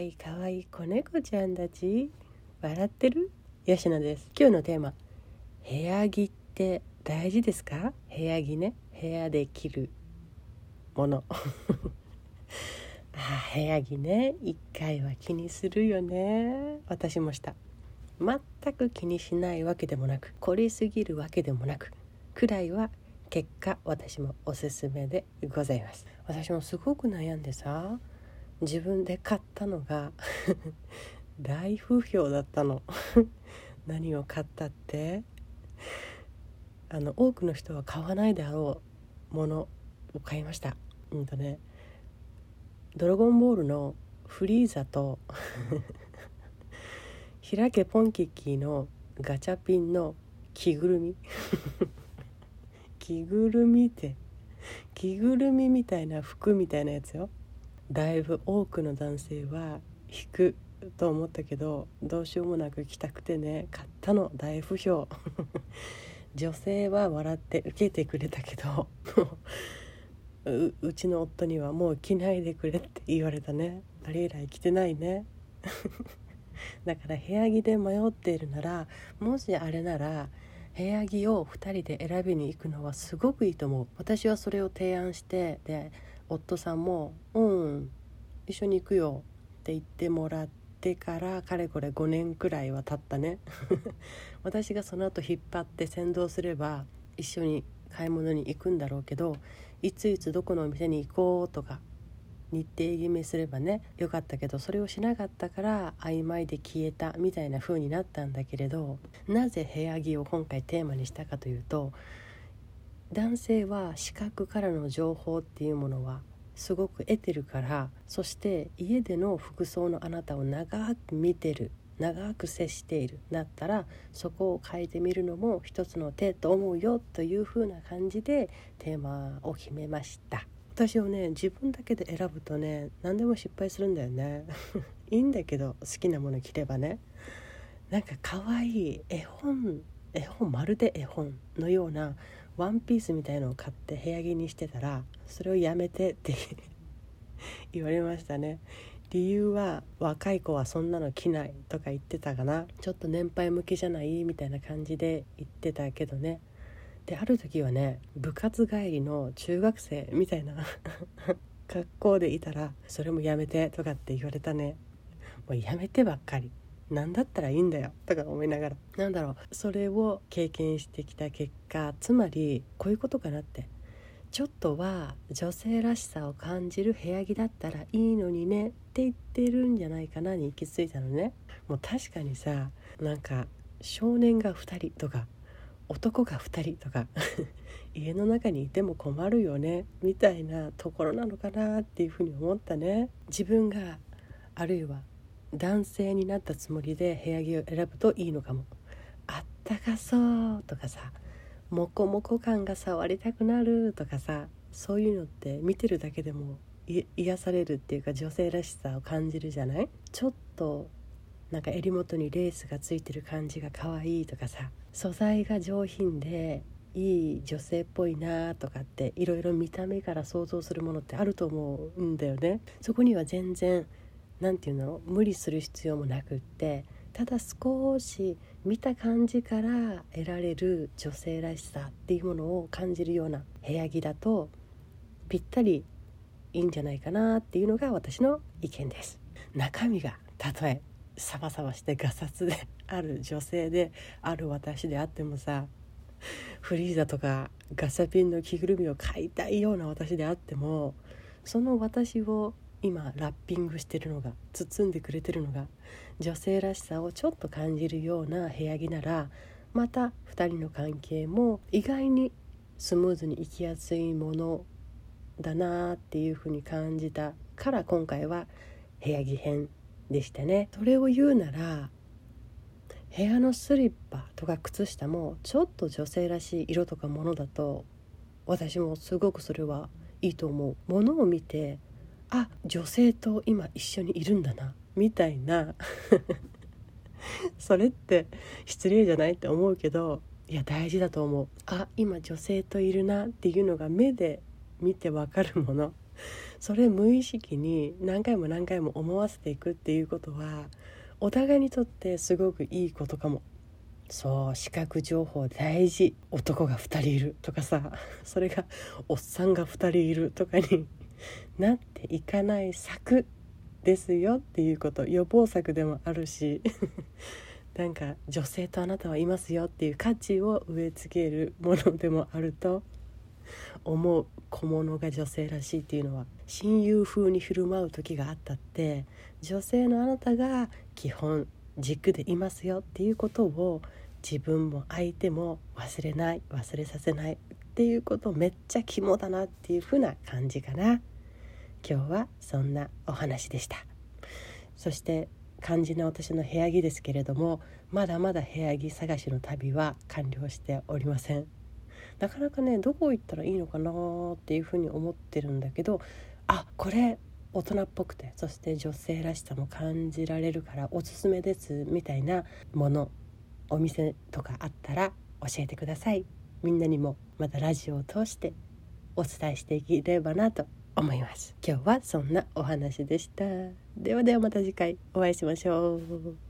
いいかわいい子猫ちゃんたち。笑ってる？吉野です。今日のテーマ。部屋着って大事ですか？部屋着ね。部屋で着るもの。あ部屋着ね。一回は気にするよね。私もした。全く気にしないわけでもなく凝りすぎるわけでもなくくらいは結果私もおすすめでございます。私もすごく悩んでさ自分で買ったのが 大不評だったの。何を買ったってあの多くの人は買わないであろうものを買いました。うんとねドラゴンボールのフリーザと 開けポンキッキーのガチャピンの着ぐるみ。着ぐるみって着ぐるみみたいな服みたいなやつよ。だいぶ多くの男性は引くと思ったけどどうしようもなく着たくてね買ったの。大不評。女性は笑って受けてくれたけど ううちの夫にはもう着ないでくれって言われたね。あれ以来着てないね。だから部屋着で迷っているならもしあれなら部屋着を2人で選びに行くのはすごくいいと思う。私はそれを提案してで夫さんも「うん一緒に行くよ」って言ってもらってからかれこれ5年くらいは経ったね。私がその後引っ張って先導すれば一緒に買い物に行くんだろうけどいついつどこのお店に行こうとか日程決めすればねよかったけどそれをしなかったから曖昧で消えたみたいな風になったんだけれどなぜ部屋着を今回テーマにしたかというと男性は視覚からの情報っていうものはすごく得てるからそして家での服装のあなたを長く見てる長く接しているだったらそこを変えてみるのも一つの手と思うよという風な感じでテーマを決めました。私をね自分だけで選ぶとね何でも失敗するんだよね。いいんだけど好きなもの着ればね。なんか可愛い絵本絵本まるで絵本のようなワンピースみたいのを買って部屋着にしてたらそれをやめてって 言われましたね。理由は若い子はそんなの着ないとか言ってたかな。ちょっと年配向けじゃない？みたいな感じで言ってたけどね。である時はね部活帰りの中学生みたいな 格好でいたらそれもやめてとかって言われたね。もうやめてばっかり。何だったらいいんだよとか思いながら。なんだろう。それを経験してきた結果つまりこういうことかなって。ちょっとは女性らしさを感じる部屋着だったらいいのにね。って言ってるんじゃないかな。に行き着いたのね。もう確かにさなんか少年が2人とか男が2人とか 家の中にいても困るよね。みたいなところなのかなっていうふうに思ったね。自分があるいは男性になったつもりで部屋着を選ぶといいのかも。あったかそうとかさ。モコモコ感が触りたくなるとかさ。そういうのって見てるだけでも癒されるっていうか女性らしさを感じるじゃない？ちょっとなんか襟元にレースがついてる感じが可愛いとかさ。素材が上品でいい女性っぽいなとかっていろいろ見た目から想像するものってあると思うんだよね。そこには全然何て言うんだろう無理する必要もなくってただ少し見た感じから得られる女性らしさっていうものを感じるような部屋着だとぴったりいいんじゃないかなっていうのが私の意見です。中身がたとえサバサバしてガサツである女性である私であってもさフリーザとかガサピンの着ぐるみを買いたいような私であってもその私を今ラッピングしてるのが包んでくれてるのが女性らしさをちょっと感じるような部屋着ならまた2人の関係も意外にスムーズにいきやすいものだなっていうふうに感じたから今回は部屋着編でしたね。それを言うなら部屋のスリッパとか靴下もちょっと女性らしい色とかものだと私もすごくそれはいいと思う。ものを見てあ女性と今一緒にいるんだなみたいな。それって失礼じゃないって思うけどいや大事だと思う。あ今女性といるなっていうのが目で見てわかるもの。それ無意識に何回も何回も思わせていくっていうことはお互いにとってすごくいいことかも。そう視覚情報大事。男が2人いるとかさそれがおっさんが2人いるとかになっていかない策ですよっていうこと予防策でもあるし なんか女性とあなたはいますよっていう価値を植え付けるものでもあると思う小物が女性らしいっていうのは親友風に振る舞う時があったって女性のあなたが基本軸でいますよっていうことを自分も相手も忘れない忘れさせない。っていうことめっちゃ肝だなっていう風な感じかな。今日はそんなお話でした。そして肝心な私の部屋着ですけれどもまだまだ部屋着探しの旅は完了しておりません。なかなかねどこ行ったらいいのかなっていうふうに思ってるんだけどあこれ大人っぽくてそして女性らしさも感じられるからおすすめですみたいなものお店とかあったら教えてください。みんなにもまたラジオを通してお伝えしていければなと思います。今日はそんなお話でした。ではではまた次回お会いしましょう。